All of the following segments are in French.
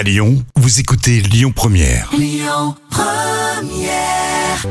À Lyon, vous écoutez Lyon Première.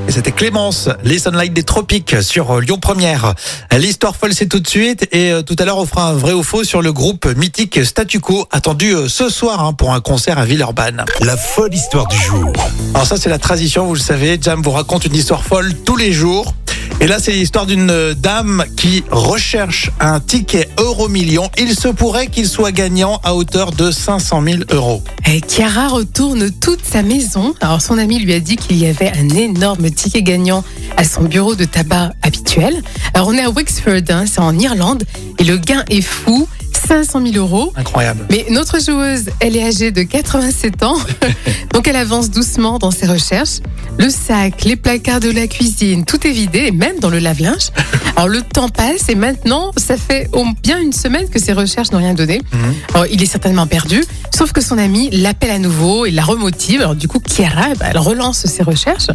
Et C'était Clémence, les Sunlight des Tropiques sur euh, Lyon Première. L'histoire folle, c'est tout de suite. Et euh, tout à l'heure, on fera un vrai ou faux sur le groupe mythique Statu Quo, attendu euh, ce soir hein, pour un concert à Villeurbanne. La folle histoire du jour. Alors ça, c'est la tradition, vous le savez. Jam vous raconte une histoire folle tous les jours. Et là, c'est l'histoire d'une dame qui recherche un ticket euro million. Il se pourrait qu'il soit gagnant à hauteur de 500 000 euros. Et Chiara retourne toute sa maison. Alors son ami lui a dit qu'il y avait un énorme ticket gagnant à son bureau de tabac habituel. Alors on est à Wexford, hein, c'est en Irlande, et le gain est fou, 500 000 euros. Incroyable. Mais notre joueuse, elle est âgée de 87 ans, donc elle avance doucement dans ses recherches. Le sac, les placards de la cuisine, tout est vidé, et même dans le lave-linge. Alors le temps passe et maintenant, ça fait bien une semaine que ses recherches n'ont rien donné. Mhm. Alors, il est certainement perdu, sauf que son ami l'appelle à nouveau et la remotive. Alors du coup, Chiara, bah, elle relance ses recherches.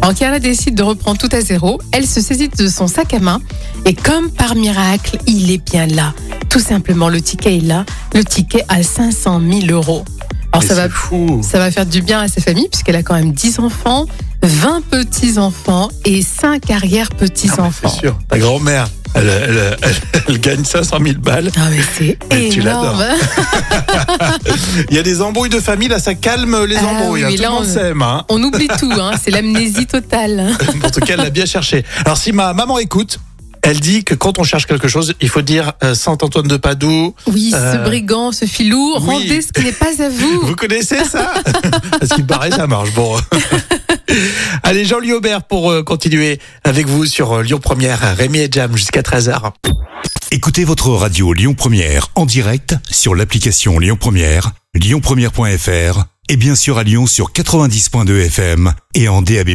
Alors Chiara décide de reprendre tout à zéro. Elle se saisit de son sac à main et comme par miracle, il est bien là. Tout simplement, le ticket est là. Le ticket à 500 000 euros. Alors Mais ça va, c'est fou. ça va faire du bien à sa famille puisqu'elle a quand même 10 enfants, 20 petits-enfants et 5 Ah, arrière-petits-enfants. C'est sûr. Ta grand-mère, elle, elle- elle- elle gagne 500 000 balles. Ah mais c'est Mais tu énorme. Il y a des embrouilles de famille, là, ça calme les Ah embrouilles. oui, hein. Tout là, on- s'aime. Hein. On oublie tout, hein. c'est l'amnésie totale. En tout cas, elle l'a bien cherché. Alors, si ma maman écoute, elle dit que quand on cherche quelque chose, il faut dire euh, Saint-Antoine de Padoue. Oui, Euh, ce brigand, ce filou, oui. rendez ce qui n'est pas à vous. Vous connaissez ça Parce qu'il paraît, ça marche. Bon. Allez, Jean-Louis Aubert pour euh, continuer avec vous sur euh, Lyon Première, Rémi et Jam jusqu'à 13h. Écoutez votre radio Lyon Première en direct sur l'application Lyon Première, lyonpremière.fr et bien sûr à Lyon sur 90.2 FM et en DAB+.